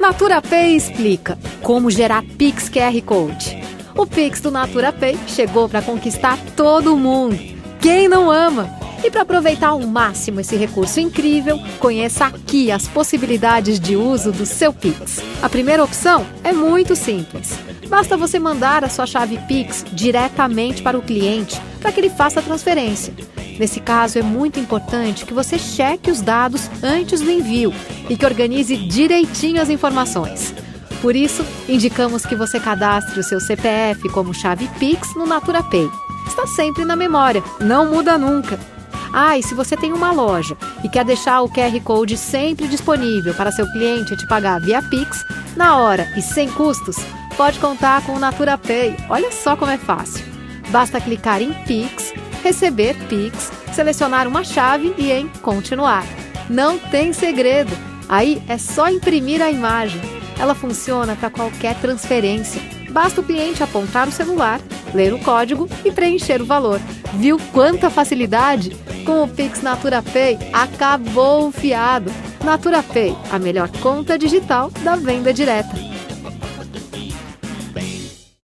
Natura Pay explica como gerar Pix QR Code. O Pix do Natura Pay chegou para conquistar todo mundo. Quem não ama? E para aproveitar ao máximo esse recurso incrível, conheça aqui as possibilidades de uso do seu Pix. A primeira opção é muito simples. Basta você mandar a sua chave Pix diretamente para o cliente para que ele faça a transferência. Nesse caso, é muito importante que você cheque os dados antes do envio e que organize direitinho as informações. Por isso, indicamos que você cadastre o seu CPF como chave Pix no Natura Pay. Está sempre na memória, não muda nunca. Ah, e se você tem uma loja e quer deixar o QR Code sempre disponível para seu cliente te pagar via Pix, na hora e sem custos, pode contar com o Natura Pay. Olha só como é fácil. Basta clicar em Pix receber Pix, selecionar uma chave e em continuar. Não tem segredo. Aí é só imprimir a imagem. Ela funciona para qualquer transferência. Basta o cliente apontar o celular, ler o código e preencher o valor. Viu quanta facilidade? Com o Pix Natura Pay, acabou o fiado. Natura Pay, a melhor conta digital da venda direta.